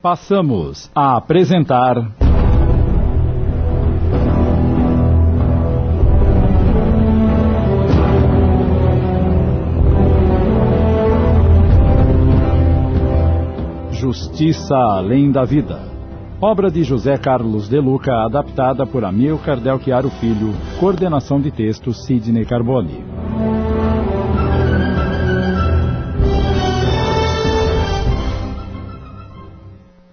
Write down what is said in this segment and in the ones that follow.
Passamos a apresentar. Justiça Além da Vida. Obra de José Carlos de Luca, adaptada por Amilcar Del Chiaro Filho, coordenação de texto Sidney Carboni.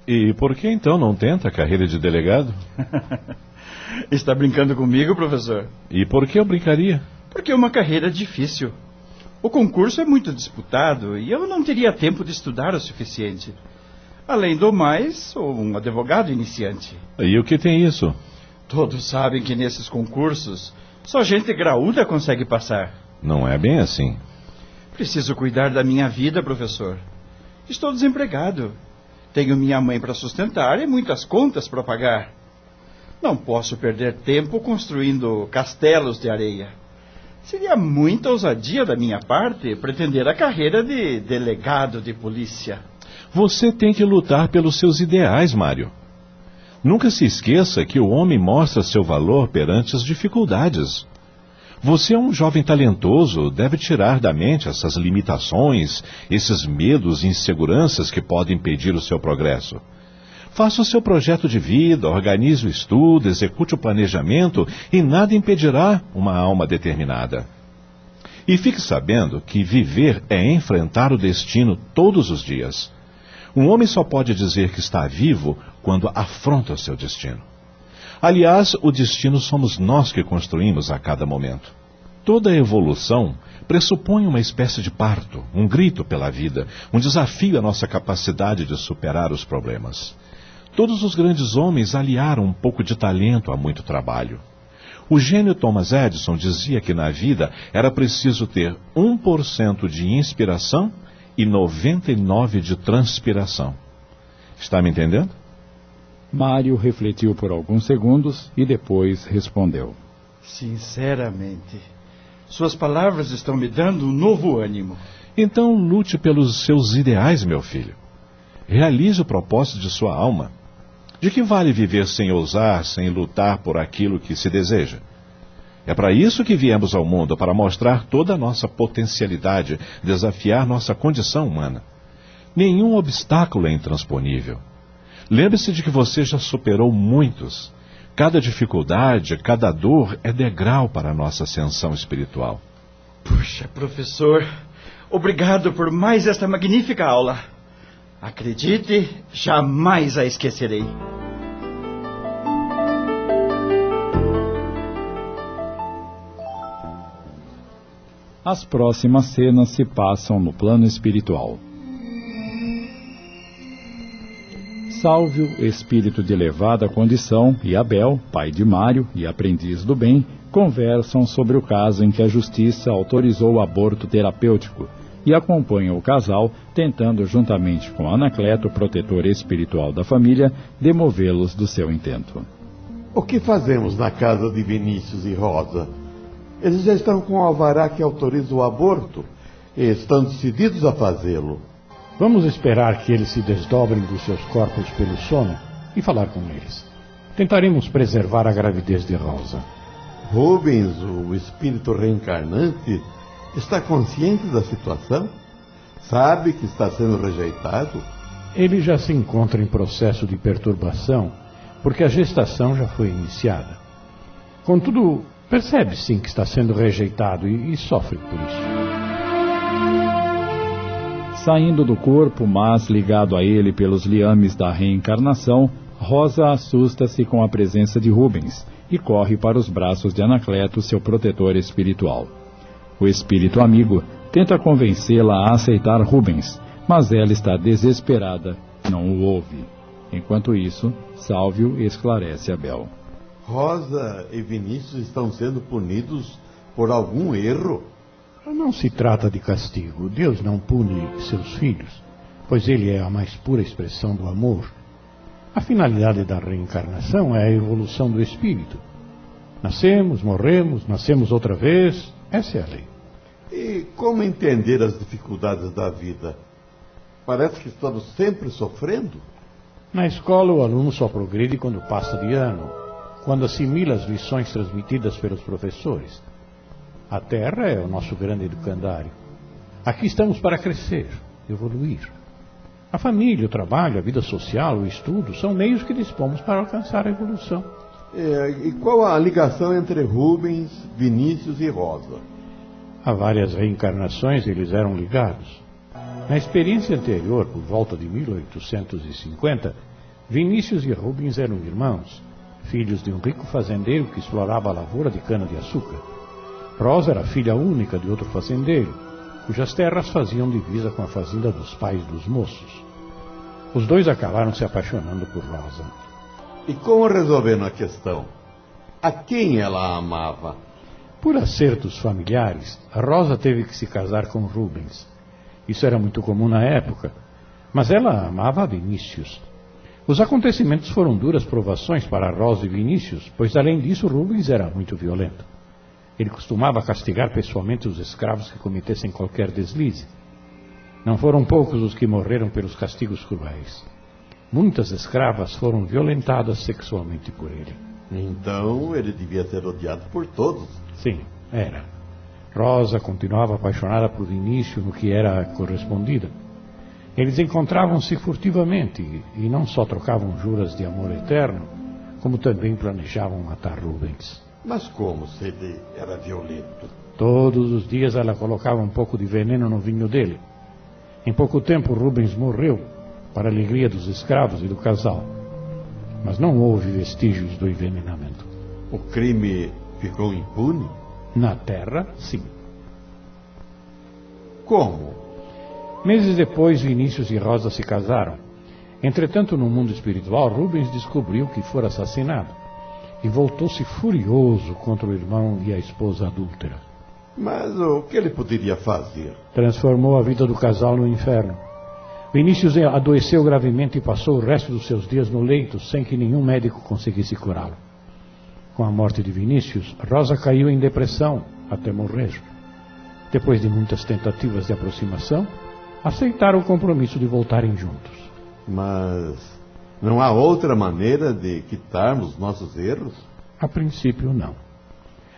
E por que então não tenta a carreira de delegado? Está brincando comigo, professor? E por que eu brincaria? Porque é uma carreira difícil. O concurso é muito disputado e eu não teria tempo de estudar o suficiente. Além do mais, sou um advogado iniciante. E o que tem isso? Todos sabem que nesses concursos só gente graúda consegue passar. Não é bem assim. Preciso cuidar da minha vida, professor. Estou desempregado. Tenho minha mãe para sustentar e muitas contas para pagar. Não posso perder tempo construindo castelos de areia. Seria muita ousadia da minha parte pretender a carreira de delegado de polícia. Você tem que lutar pelos seus ideais, Mário. Nunca se esqueça que o homem mostra seu valor perante as dificuldades. Você é um jovem talentoso, deve tirar da mente essas limitações, esses medos e inseguranças que podem impedir o seu progresso. Faça o seu projeto de vida, organize o estudo, execute o planejamento e nada impedirá uma alma determinada. E fique sabendo que viver é enfrentar o destino todos os dias. Um homem só pode dizer que está vivo quando afronta o seu destino. Aliás, o destino somos nós que construímos a cada momento. Toda evolução pressupõe uma espécie de parto, um grito pela vida, um desafio à nossa capacidade de superar os problemas. Todos os grandes homens aliaram um pouco de talento a muito trabalho. O gênio Thomas Edison dizia que na vida era preciso ter 1% de inspiração e 99% de transpiração. Está me entendendo? Mário refletiu por alguns segundos e depois respondeu: Sinceramente, suas palavras estão me dando um novo ânimo. Então lute pelos seus ideais, meu filho. Realize o propósito de sua alma. De que vale viver sem ousar, sem lutar por aquilo que se deseja? É para isso que viemos ao mundo, para mostrar toda a nossa potencialidade, desafiar nossa condição humana. Nenhum obstáculo é intransponível. Lembre-se de que você já superou muitos. Cada dificuldade, cada dor é degrau para a nossa ascensão espiritual. Puxa, professor, obrigado por mais esta magnífica aula. Acredite, jamais a esquecerei. As próximas cenas se passam no plano espiritual. Sálvio, espírito de elevada condição, e Abel, pai de Mário e aprendiz do bem, conversam sobre o caso em que a justiça autorizou o aborto terapêutico e acompanham o casal, tentando, juntamente com Anacleto, protetor espiritual da família, demovê-los do seu intento. O que fazemos na casa de Vinícius e Rosa? Eles já estão com o alvará que autoriza o aborto e estão decididos a fazê-lo. Vamos esperar que eles se desdobrem dos seus corpos pelo sono e falar com eles. Tentaremos preservar a gravidez de Rosa. Rubens, o espírito reencarnante, está consciente da situação? Sabe que está sendo rejeitado? Ele já se encontra em processo de perturbação, porque a gestação já foi iniciada. Contudo, percebe sim que está sendo rejeitado e, e sofre por isso. Saindo do corpo, mas ligado a ele pelos liames da reencarnação, Rosa assusta-se com a presença de Rubens e corre para os braços de Anacleto, seu protetor espiritual. O espírito amigo tenta convencê-la a aceitar Rubens, mas ela está desesperada, não o ouve. Enquanto isso, Sálvio esclarece Abel. Rosa e Vinícius estão sendo punidos por algum erro. Não se trata de castigo. Deus não pune seus filhos, pois ele é a mais pura expressão do amor. A finalidade da reencarnação é a evolução do espírito. Nascemos, morremos, nascemos outra vez. Essa é a lei. E como entender as dificuldades da vida? Parece que estamos sempre sofrendo. Na escola, o aluno só progride quando passa de ano, quando assimila as lições transmitidas pelos professores. A Terra é o nosso grande educandário. Aqui estamos para crescer, evoluir. A família, o trabalho, a vida social, o estudo são meios que dispomos para alcançar a evolução. É, e qual a ligação entre Rubens, Vinícius e Rosa? Há várias reencarnações eles eram ligados. Na experiência anterior, por volta de 1850, Vinícius e Rubens eram irmãos, filhos de um rico fazendeiro que explorava a lavoura de cana-de-açúcar. Rosa era filha única de outro fazendeiro, cujas terras faziam divisa com a fazenda dos pais dos moços. Os dois acabaram se apaixonando por Rosa. E como resolveram a questão? A quem ela amava? Por acertos familiares, Rosa teve que se casar com Rubens. Isso era muito comum na época, mas ela amava Vinícius. Os acontecimentos foram duras provações para Rosa e Vinícius, pois além disso Rubens era muito violento. Ele costumava castigar pessoalmente os escravos que cometessem qualquer deslize. Não foram poucos os que morreram pelos castigos cruéis. Muitas escravas foram violentadas sexualmente por ele. Então ele devia ser odiado por todos. Sim, era. Rosa continuava apaixonada por Vinícius no que era correspondida. Eles encontravam-se furtivamente e não só trocavam juras de amor eterno, como também planejavam matar Rubens. Mas como se ele era violento? Todos os dias ela colocava um pouco de veneno no vinho dele. Em pouco tempo Rubens morreu, para a alegria dos escravos e do casal. Mas não houve vestígios do envenenamento. O crime ficou impune? Na Terra, sim. Como? Meses depois, Vinícius e Rosa se casaram. Entretanto, no mundo espiritual, Rubens descobriu que fora assassinado e voltou-se furioso contra o irmão e a esposa adúltera. Mas o que ele poderia fazer? Transformou a vida do casal no inferno. Vinícius adoeceu gravemente e passou o resto dos seus dias no leito sem que nenhum médico conseguisse curá-lo. Com a morte de Vinícius, Rosa caiu em depressão até morrer. Depois de muitas tentativas de aproximação, aceitaram o compromisso de voltarem juntos. Mas não há outra maneira de quitarmos nossos erros? A princípio, não.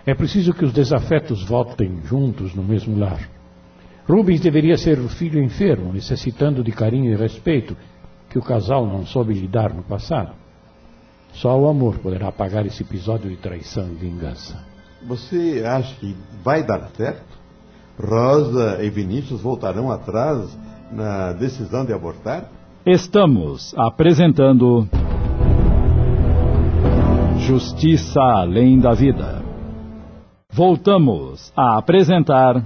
É preciso que os desafetos voltem juntos no mesmo lar. Rubens deveria ser o filho enfermo, necessitando de carinho e respeito, que o casal não soube lhe dar no passado. Só o amor poderá apagar esse episódio de traição e vingança. Você acha que vai dar certo? Rosa e Vinícius voltarão atrás na decisão de abortar? Estamos apresentando Justiça Além da Vida. Voltamos a apresentar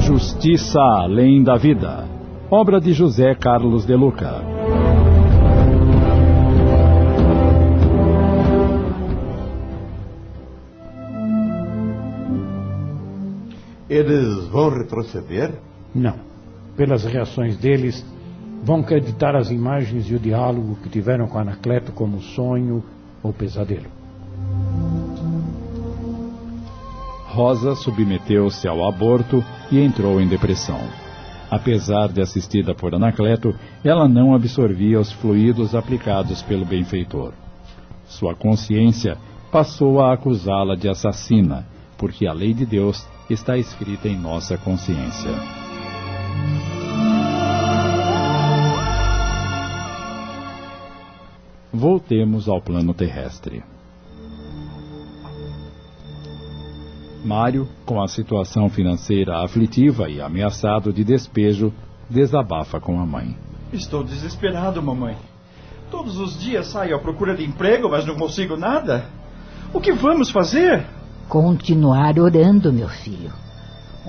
Justiça Além da Vida, obra de José Carlos de Luca. Eles vão retroceder? Não. Pelas reações deles, vão acreditar as imagens e o diálogo que tiveram com Anacleto como sonho ou pesadelo. Rosa submeteu-se ao aborto e entrou em depressão. Apesar de assistida por Anacleto, ela não absorvia os fluidos aplicados pelo benfeitor. Sua consciência passou a acusá-la de assassina, porque a lei de Deus está escrita em nossa consciência. Voltemos ao plano terrestre. Mário, com a situação financeira aflitiva e ameaçado de despejo, desabafa com a mãe. Estou desesperado, mamãe. Todos os dias saio à procura de emprego, mas não consigo nada. O que vamos fazer? Continuar orando, meu filho.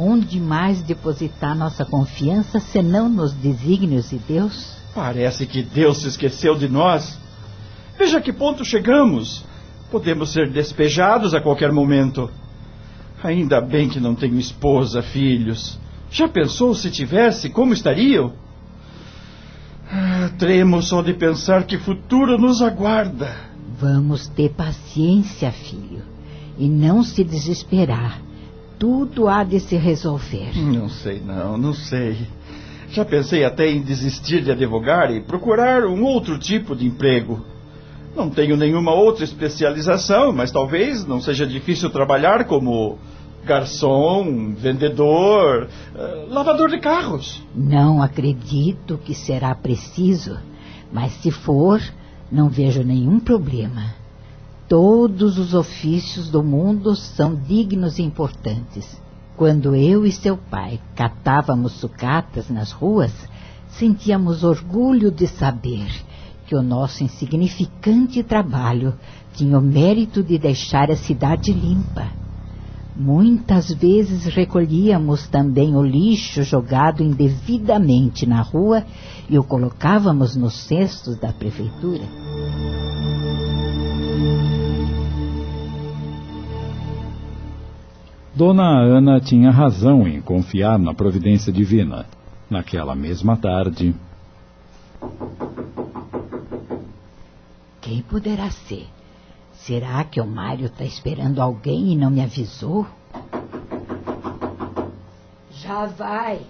Onde mais depositar nossa confiança senão nos desígnios de Deus? Parece que Deus se esqueceu de nós. Veja que ponto chegamos. Podemos ser despejados a qualquer momento. Ainda bem que não tenho esposa, filhos. Já pensou se tivesse, como estariam? Ah, tremo só de pensar que futuro nos aguarda. Vamos ter paciência, filho, e não se desesperar. Tudo há de se resolver. Não sei, não, não sei. Já pensei até em desistir de advogar e procurar um outro tipo de emprego. Não tenho nenhuma outra especialização, mas talvez não seja difícil trabalhar como garçom, vendedor, eh, lavador de carros. Não acredito que será preciso, mas se for, não vejo nenhum problema. Todos os ofícios do mundo são dignos e importantes. Quando eu e seu pai catávamos sucatas nas ruas, sentíamos orgulho de saber que o nosso insignificante trabalho tinha o mérito de deixar a cidade limpa. Muitas vezes recolhíamos também o lixo jogado indevidamente na rua e o colocávamos nos cestos da prefeitura. Dona Ana tinha razão em confiar na providência divina. Naquela mesma tarde. Quem poderá ser? Será que o Mário está esperando alguém e não me avisou? Já vai.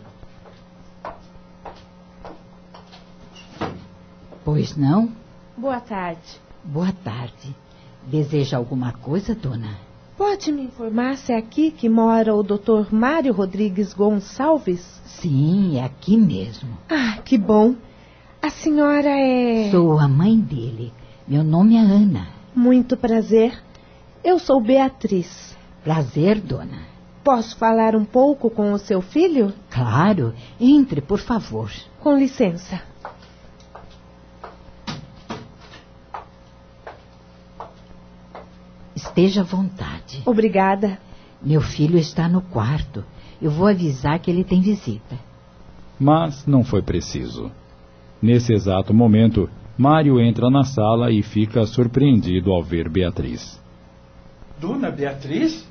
Pois não? Boa tarde. Boa tarde. Deseja alguma coisa, dona? Pode me informar se é aqui que mora o Dr. Mário Rodrigues Gonçalves? Sim, é aqui mesmo. Ah, que bom. A senhora é. Sou a mãe dele. Meu nome é Ana. Muito prazer. Eu sou Beatriz. Prazer, dona. Posso falar um pouco com o seu filho? Claro. Entre, por favor. Com licença. Esteja à vontade. Obrigada. Meu filho está no quarto. Eu vou avisar que ele tem visita. Mas não foi preciso. Nesse exato momento, Mário entra na sala e fica surpreendido ao ver Beatriz. Dona Beatriz?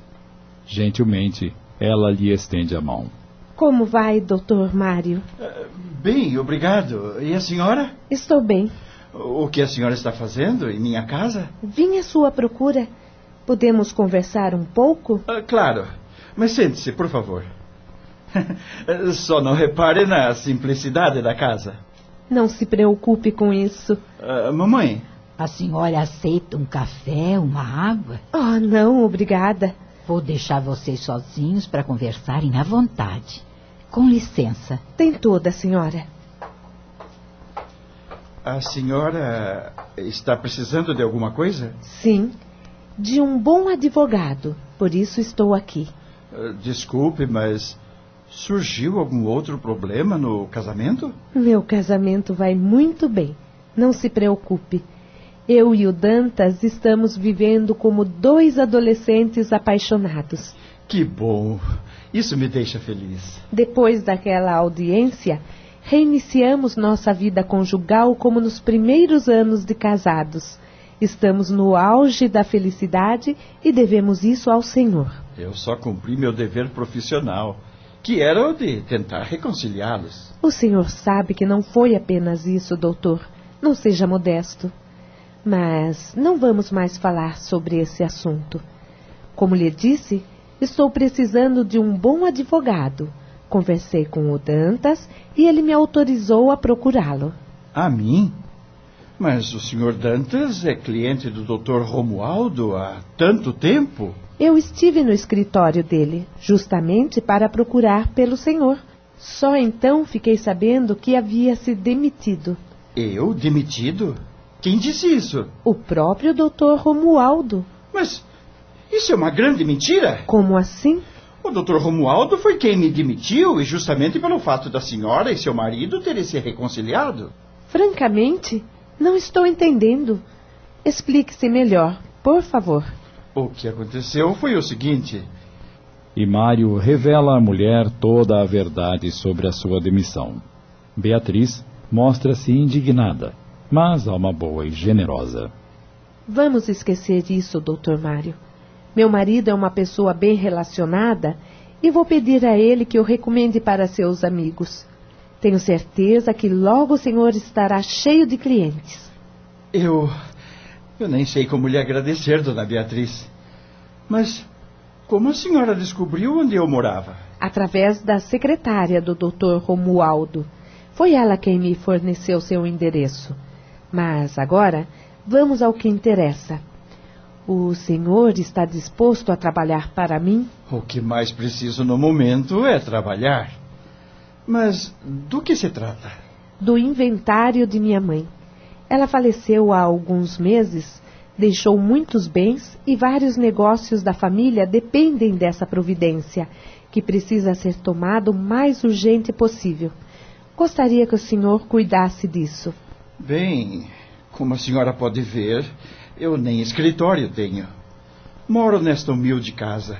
Gentilmente, ela lhe estende a mão. Como vai, doutor Mário? Uh, bem, obrigado. E a senhora? Estou bem. O que a senhora está fazendo em minha casa? Vim à sua procura. Podemos conversar um pouco? Uh, claro. Mas sente-se, por favor. Só não repare na simplicidade da casa. Não se preocupe com isso. Uh, mamãe. A senhora aceita um café, uma água? Oh, não, obrigada. Vou deixar vocês sozinhos para conversarem à vontade. Com licença. Tem toda, senhora. A senhora está precisando de alguma coisa? Sim, de um bom advogado. Por isso estou aqui. Uh, desculpe, mas surgiu algum outro problema no casamento? Meu casamento vai muito bem. Não se preocupe. Eu e o Dantas estamos vivendo como dois adolescentes apaixonados. Que bom! Isso me deixa feliz. Depois daquela audiência, reiniciamos nossa vida conjugal como nos primeiros anos de casados. Estamos no auge da felicidade e devemos isso ao Senhor. Eu só cumpri meu dever profissional, que era o de tentar reconciliá-los. O Senhor sabe que não foi apenas isso, doutor. Não seja modesto. Mas não vamos mais falar sobre esse assunto. Como lhe disse, estou precisando de um bom advogado. Conversei com o Dantas e ele me autorizou a procurá-lo. A mim? Mas o Sr. Dantas é cliente do Dr. Romualdo há tanto tempo? Eu estive no escritório dele, justamente para procurar pelo senhor. Só então fiquei sabendo que havia se demitido. Eu demitido? Quem disse isso? O próprio Dr. Romualdo. Mas isso é uma grande mentira? Como assim? O Dr. Romualdo foi quem me demitiu, e justamente pelo fato da senhora e seu marido terem se reconciliado. Francamente, não estou entendendo. Explique-se melhor, por favor. O que aconteceu foi o seguinte. E Mário revela à mulher toda a verdade sobre a sua demissão. Beatriz mostra-se indignada, mas alma boa e generosa. Vamos esquecer isso, doutor Mário. Meu marido é uma pessoa bem relacionada e vou pedir a ele que o recomende para seus amigos. Tenho certeza que logo o senhor estará cheio de clientes. Eu. Eu nem sei como lhe agradecer, dona Beatriz. Mas como a senhora descobriu onde eu morava? Através da secretária do Dr. Romualdo. Foi ela quem me forneceu seu endereço. Mas agora, vamos ao que interessa. O senhor está disposto a trabalhar para mim? O que mais preciso no momento é trabalhar. Mas do que se trata? Do inventário de minha mãe. Ela faleceu há alguns meses, deixou muitos bens e vários negócios da família dependem dessa providência, que precisa ser tomada o mais urgente possível. Gostaria que o senhor cuidasse disso. Bem, como a senhora pode ver, eu nem escritório tenho. Moro nesta humilde casa.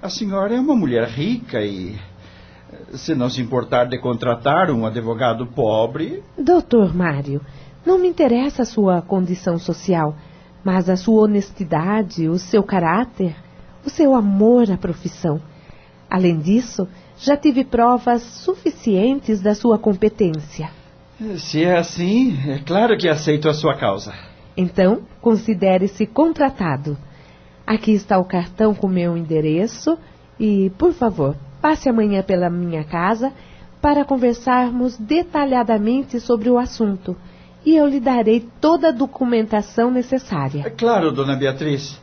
A senhora é uma mulher rica e. Se não se importar de contratar um advogado pobre. Doutor Mário, não me interessa a sua condição social, mas a sua honestidade, o seu caráter, o seu amor à profissão. Além disso, já tive provas suficientes da sua competência. Se é assim, é claro que aceito a sua causa. Então, considere-se contratado. Aqui está o cartão com meu endereço e, por favor, passe amanhã pela minha casa para conversarmos detalhadamente sobre o assunto e eu lhe darei toda a documentação necessária. É claro, dona Beatriz.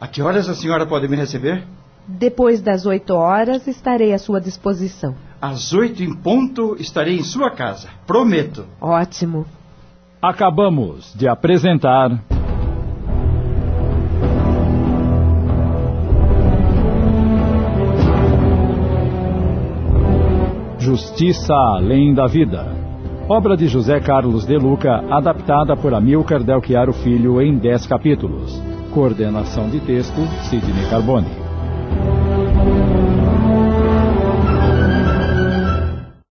A que horas a senhora pode me receber? Depois das oito horas estarei à sua disposição. Às oito em ponto estarei em sua casa. Prometo. Ótimo. Acabamos de apresentar. Justiça Além da Vida. Obra de José Carlos de Luca, adaptada por Amilcar Delchiaro Filho em dez capítulos. Coordenação de texto, Sidney Carbone.